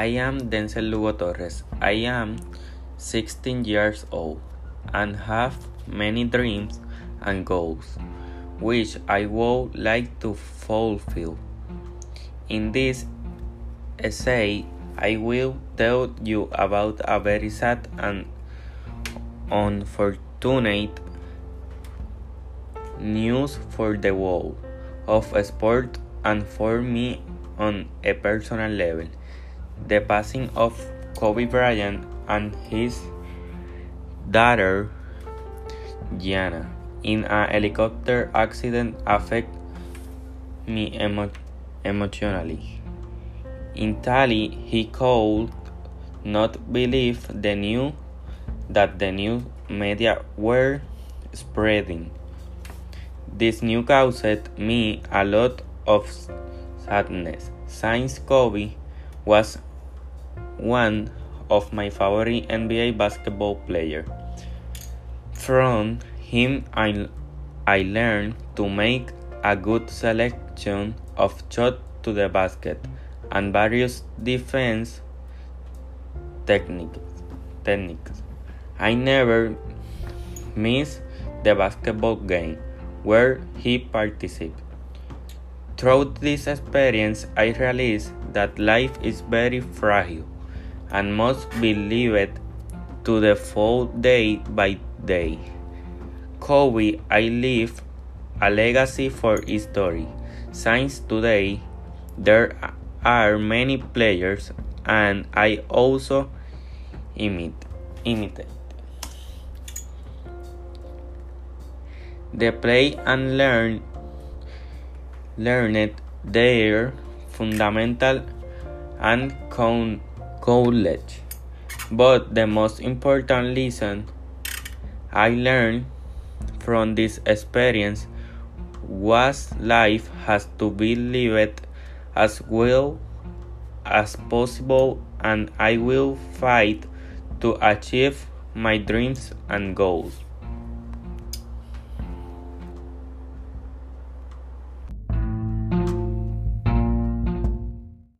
I am Denzel Lugo Torres. I am 16 years old and have many dreams and goals which I would like to fulfill. In this essay, I will tell you about a very sad and unfortunate news for the world of sport and for me on a personal level. The passing of Kobe Bryant and his daughter Gianna in a helicopter accident affect me emo emotionally. In Italy, he could not believe the news that the new media were spreading. This news caused me a lot of sadness, since Kobe was one of my favorite NBA basketball players. From him, I, I learned to make a good selection of shots to the basket and various defense techniques. techniques. I never miss the basketball game where he participated. Through this experience, I realized that life is very fragile and must be lived to the full day by day. Kobe, I leave a legacy for history. Since today, there are many players, and I also imitate. imitate. The play and learn learned their fundamental and college. But the most important lesson I learned from this experience was life has to be lived as well as possible and I will fight to achieve my dreams and goals.